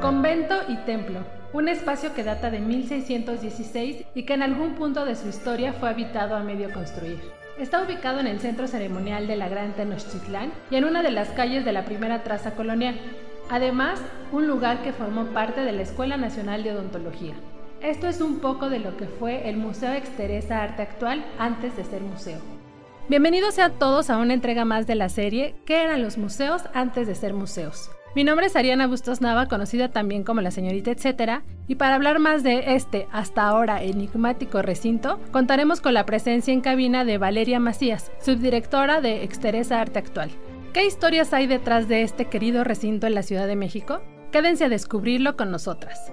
Convento y templo, un espacio que data de 1616 y que en algún punto de su historia fue habitado a medio construir. Está ubicado en el centro ceremonial de la Gran Tenochtitlán y en una de las calles de la primera traza colonial. Además, un lugar que formó parte de la Escuela Nacional de Odontología. Esto es un poco de lo que fue el Museo Exteresa Arte Actual antes de ser museo. Bienvenidos sean todos a una entrega más de la serie ¿Qué eran los museos antes de ser museos? Mi nombre es Ariana Bustos Nava, conocida también como la señorita etcétera, y para hablar más de este hasta ahora enigmático recinto, contaremos con la presencia en cabina de Valeria Macías, subdirectora de Exteresa Arte Actual. ¿Qué historias hay detrás de este querido recinto en la Ciudad de México? Quédense a descubrirlo con nosotras.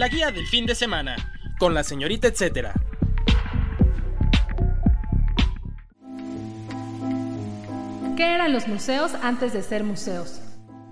La guía del fin de semana, con la señorita etcétera. ¿Qué eran los museos antes de ser museos?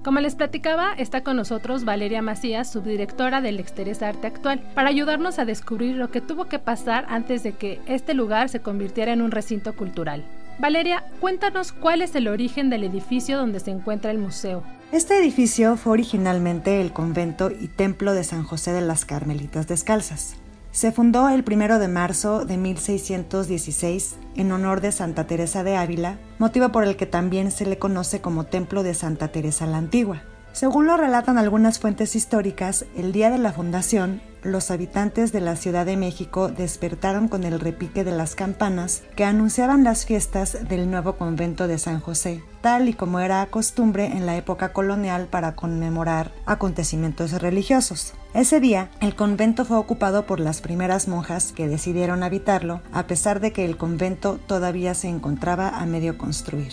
Como les platicaba, está con nosotros Valeria Macías, subdirectora del Exterés Arte Actual, para ayudarnos a descubrir lo que tuvo que pasar antes de que este lugar se convirtiera en un recinto cultural. Valeria, cuéntanos cuál es el origen del edificio donde se encuentra el museo. Este edificio fue originalmente el convento y templo de San José de las Carmelitas Descalzas. Se fundó el 1 de marzo de 1616 en honor de Santa Teresa de Ávila, motivo por el que también se le conoce como Templo de Santa Teresa la Antigua. Según lo relatan algunas fuentes históricas, el día de la fundación, los habitantes de la Ciudad de México despertaron con el repique de las campanas que anunciaban las fiestas del nuevo convento de San José, tal y como era costumbre en la época colonial para conmemorar acontecimientos religiosos. Ese día, el convento fue ocupado por las primeras monjas que decidieron habitarlo, a pesar de que el convento todavía se encontraba a medio construir.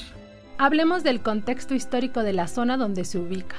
Hablemos del contexto histórico de la zona donde se ubica.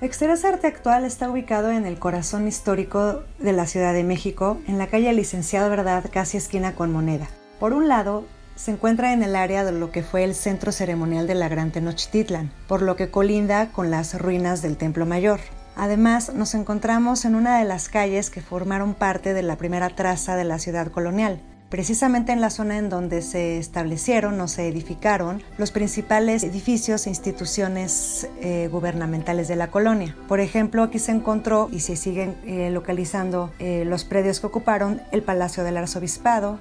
Exterior Arte Actual está ubicado en el corazón histórico de la Ciudad de México, en la calle Licenciado Verdad, casi esquina con Moneda. Por un lado, se encuentra en el área de lo que fue el centro ceremonial de la Gran Tenochtitlan, por lo que colinda con las ruinas del Templo Mayor. Además, nos encontramos en una de las calles que formaron parte de la primera traza de la ciudad colonial, precisamente en la zona en donde se establecieron o se edificaron los principales edificios e instituciones eh, gubernamentales de la colonia. Por ejemplo, aquí se encontró y se siguen eh, localizando eh, los predios que ocuparon el Palacio del Arzobispado,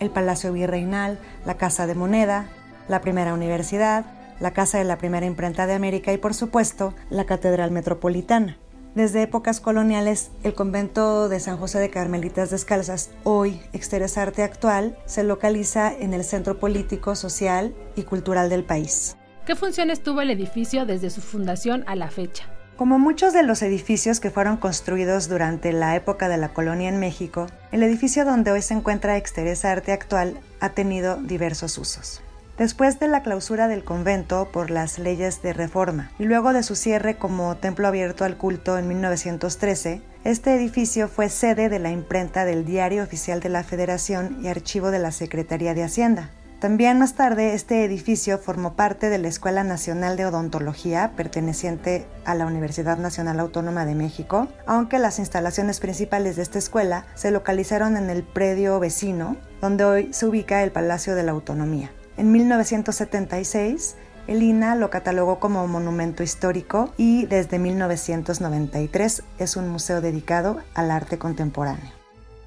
el Palacio Virreinal, la Casa de Moneda, la primera universidad, la Casa de la Primera Imprenta de América y por supuesto la Catedral Metropolitana. Desde épocas coloniales, el convento de San José de Carmelitas Descalzas, hoy Exterior Arte Actual, se localiza en el centro político, social y cultural del país. ¿Qué funciones tuvo el edificio desde su fundación a la fecha? Como muchos de los edificios que fueron construidos durante la época de la colonia en México, el edificio donde hoy se encuentra Exterior Arte Actual ha tenido diversos usos. Después de la clausura del convento por las leyes de reforma y luego de su cierre como templo abierto al culto en 1913, este edificio fue sede de la imprenta del Diario Oficial de la Federación y archivo de la Secretaría de Hacienda. También más tarde este edificio formó parte de la Escuela Nacional de Odontología perteneciente a la Universidad Nacional Autónoma de México, aunque las instalaciones principales de esta escuela se localizaron en el predio vecino, donde hoy se ubica el Palacio de la Autonomía. En 1976, el INA lo catalogó como monumento histórico y desde 1993 es un museo dedicado al arte contemporáneo.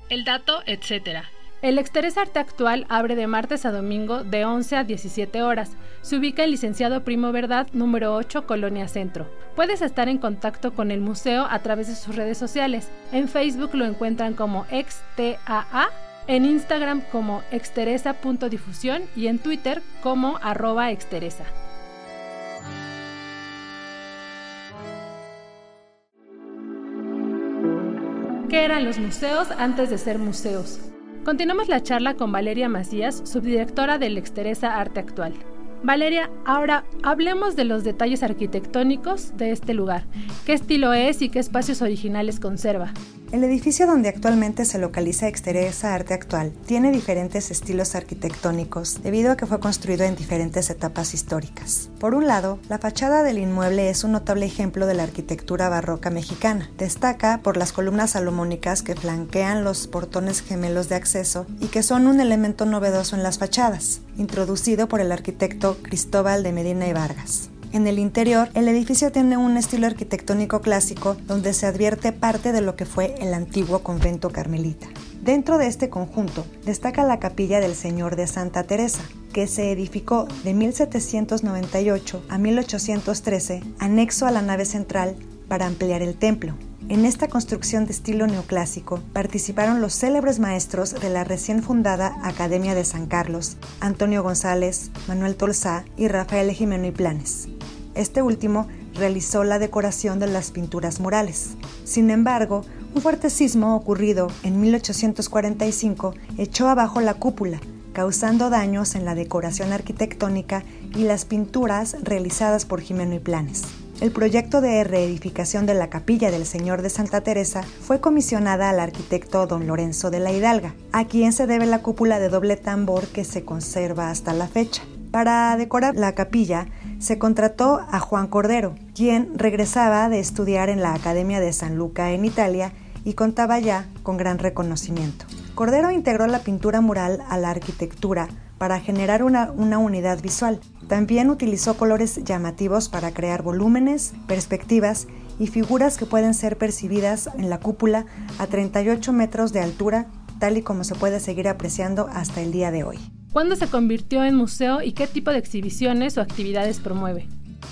El dato, etc. El Exterés Arte Actual abre de martes a domingo de 11 a 17 horas. Se ubica en Licenciado Primo Verdad, número 8, Colonia Centro. Puedes estar en contacto con el museo a través de sus redes sociales. En Facebook lo encuentran como XTAA en Instagram como exteresa.difusión y en Twitter como arroba exteresa. ¿Qué eran los museos antes de ser museos? Continuamos la charla con Valeria Macías, subdirectora del Exteresa Arte Actual. Valeria, ahora hablemos de los detalles arquitectónicos de este lugar. ¿Qué estilo es y qué espacios originales conserva? El edificio donde actualmente se localiza Exteresa Arte Actual tiene diferentes estilos arquitectónicos debido a que fue construido en diferentes etapas históricas. Por un lado, la fachada del inmueble es un notable ejemplo de la arquitectura barroca mexicana. Destaca por las columnas salomónicas que flanquean los portones gemelos de acceso y que son un elemento novedoso en las fachadas, introducido por el arquitecto Cristóbal de Medina y Vargas. En el interior, el edificio tiene un estilo arquitectónico clásico donde se advierte parte de lo que fue el antiguo convento carmelita. Dentro de este conjunto destaca la capilla del Señor de Santa Teresa, que se edificó de 1798 a 1813, anexo a la nave central para ampliar el templo. En esta construcción de estilo neoclásico participaron los célebres maestros de la recién fundada Academia de San Carlos, Antonio González, Manuel Tolsá y Rafael Jimeno y Planes. Este último realizó la decoración de las pinturas murales. Sin embargo, un fuerte sismo ocurrido en 1845 echó abajo la cúpula, causando daños en la decoración arquitectónica y las pinturas realizadas por Jimeno y Planes. El proyecto de reedificación de la capilla del Señor de Santa Teresa fue comisionada al arquitecto don Lorenzo de la Hidalga, a quien se debe la cúpula de doble tambor que se conserva hasta la fecha. Para decorar la capilla se contrató a Juan Cordero, quien regresaba de estudiar en la Academia de San Luca en Italia y contaba ya con gran reconocimiento. Cordero integró la pintura mural a la arquitectura para generar una, una, unidad visual. También utilizó colores llamativos para crear volúmenes, perspectivas y figuras que pueden ser percibidas en la cúpula a 38 metros de altura, tal y como se puede seguir apreciando hasta el día de hoy. ¿Cuándo se convirtió en museo y qué tipo de exhibiciones o actividades promueve?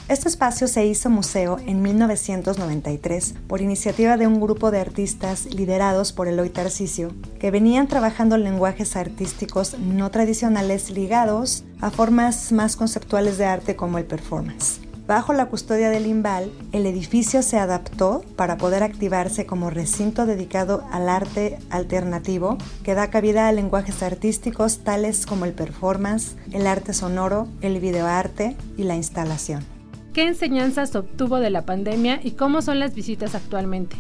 Este espacio se hizo museo en 1993 por iniciativa de un grupo de artistas liderados por Eloy Tarcisio, que venían trabajando lenguajes artísticos no tradicionales ligados a formas más conceptuales de arte como el performance. Bajo la custodia del IMBAL, el edificio se adaptó para poder activarse como recinto dedicado al arte alternativo que da cabida a lenguajes artísticos tales como el performance, el arte sonoro, el videoarte y la instalación. ¿Qué enseñanzas obtuvo de la pandemia y cómo son las visitas actualmente?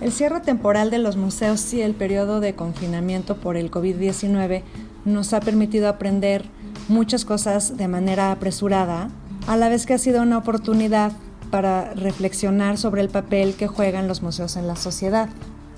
El cierre temporal de los museos y el periodo de confinamiento por el COVID-19 nos ha permitido aprender muchas cosas de manera apresurada a la vez que ha sido una oportunidad para reflexionar sobre el papel que juegan los museos en la sociedad.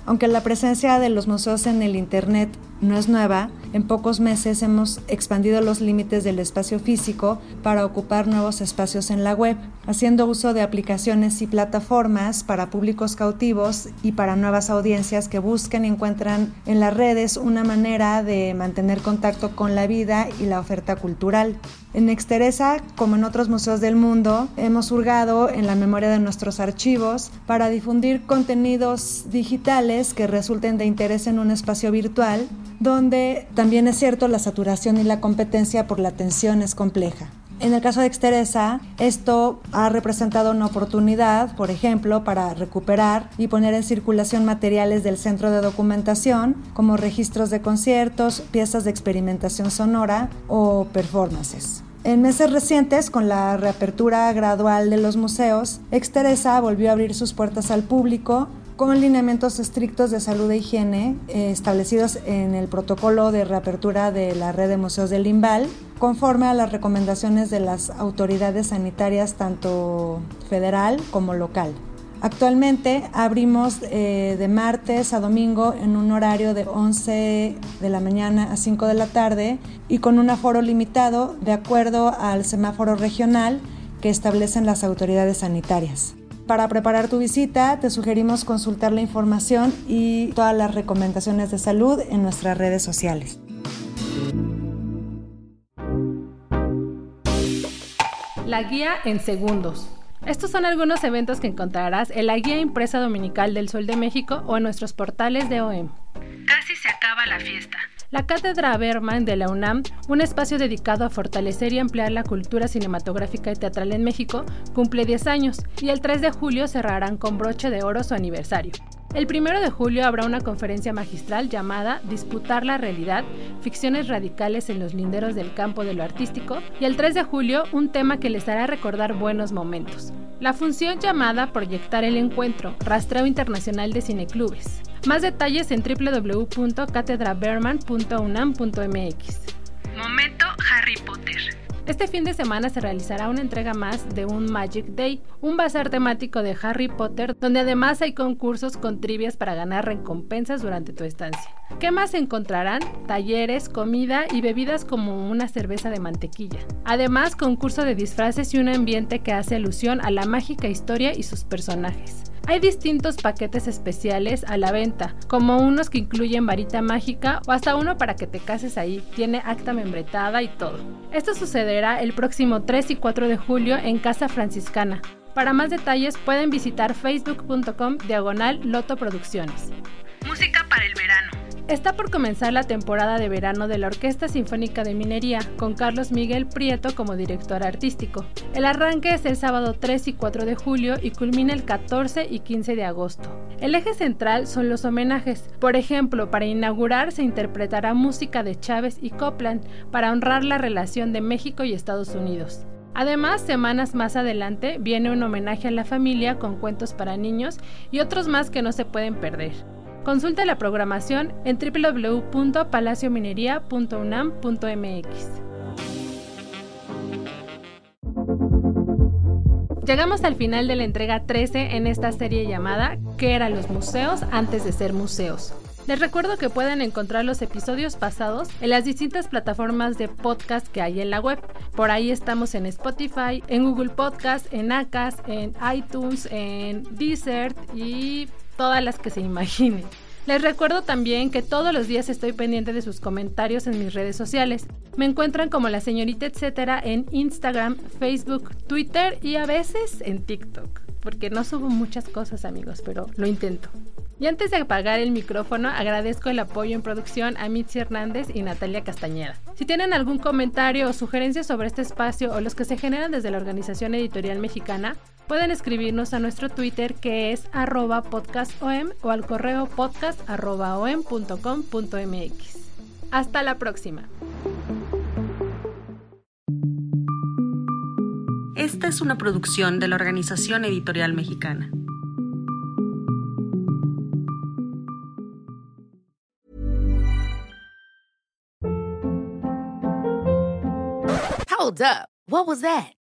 Aunque la presencia de los museos en el Internet no es nueva, en pocos meses hemos expandido los límites del espacio físico para ocupar nuevos espacios en la web, haciendo uso de aplicaciones y plataformas para públicos cautivos y para nuevas audiencias que buscan y encuentran en las redes una manera de mantener contacto con la vida y la oferta cultural. En Exteresa, como en otros museos del mundo, hemos hurgado en la memoria de nuestros archivos para difundir contenidos digitales que resulten de interés en un espacio virtual donde también es cierto la saturación y la competencia por la atención es compleja. En el caso de Exteresa, esto ha representado una oportunidad, por ejemplo, para recuperar y poner en circulación materiales del centro de documentación, como registros de conciertos, piezas de experimentación sonora o performances. En meses recientes, con la reapertura gradual de los museos, Exteresa volvió a abrir sus puertas al público con lineamientos estrictos de salud e higiene eh, establecidos en el protocolo de reapertura de la red de museos del Limbal, conforme a las recomendaciones de las autoridades sanitarias tanto federal como local. Actualmente abrimos eh, de martes a domingo en un horario de 11 de la mañana a 5 de la tarde y con un aforo limitado de acuerdo al semáforo regional que establecen las autoridades sanitarias. Para preparar tu visita, te sugerimos consultar la información y todas las recomendaciones de salud en nuestras redes sociales. La guía en segundos. Estos son algunos eventos que encontrarás en la guía impresa dominical del Sol de México o en nuestros portales de OEM. Casi se acaba la fiesta. La Cátedra Berman de la UNAM, un espacio dedicado a fortalecer y ampliar la cultura cinematográfica y teatral en México, cumple 10 años y el 3 de julio cerrarán con broche de oro su aniversario. El primero de julio habrá una conferencia magistral llamada Disputar la realidad, ficciones radicales en los linderos del campo de lo artístico, y el 3 de julio un tema que les hará recordar buenos momentos. La función llamada Proyectar el Encuentro, Rastreo Internacional de Cineclubes. Más detalles en www.catedraberman.unam.mx. Momento Harry Potter. Este fin de semana se realizará una entrega más de un Magic Day, un bazar temático de Harry Potter, donde además hay concursos con trivias para ganar recompensas durante tu estancia. ¿Qué más encontrarán? Talleres, comida y bebidas como una cerveza de mantequilla. Además, concurso de disfraces y un ambiente que hace alusión a la mágica historia y sus personajes. Hay distintos paquetes especiales a la venta, como unos que incluyen varita mágica o hasta uno para que te cases ahí, tiene acta membretada y todo. Esto sucederá el próximo 3 y 4 de julio en Casa Franciscana. Para más detalles pueden visitar facebook.com diagonal Loto Producciones. Está por comenzar la temporada de verano de la Orquesta Sinfónica de Minería, con Carlos Miguel Prieto como director artístico. El arranque es el sábado 3 y 4 de julio y culmina el 14 y 15 de agosto. El eje central son los homenajes. Por ejemplo, para inaugurar se interpretará música de Chávez y Copland para honrar la relación de México y Estados Unidos. Además, semanas más adelante viene un homenaje a la familia con cuentos para niños y otros más que no se pueden perder. Consulta la programación en www.palaciominería.unam.mx. Llegamos al final de la entrega 13 en esta serie llamada ¿Qué eran los museos antes de ser museos? Les recuerdo que pueden encontrar los episodios pasados en las distintas plataformas de podcast que hay en la web. Por ahí estamos en Spotify, en Google Podcast, en Acas, en iTunes, en Deezer y todas las que se imaginen. Les recuerdo también que todos los días estoy pendiente de sus comentarios en mis redes sociales. Me encuentran como la señorita etcétera en Instagram, Facebook, Twitter y a veces en TikTok. Porque no subo muchas cosas amigos, pero lo intento. Y antes de apagar el micrófono, agradezco el apoyo en producción a Mitzi Hernández y Natalia Castañeda. Si tienen algún comentario o sugerencia sobre este espacio o los que se generan desde la Organización Editorial Mexicana, pueden escribirnos a nuestro Twitter que es arroba podcastom o al correo podcast.om.com.mx. Hasta la próxima. Esta es una producción de la Organización Editorial Mexicana. Hold up. What was that?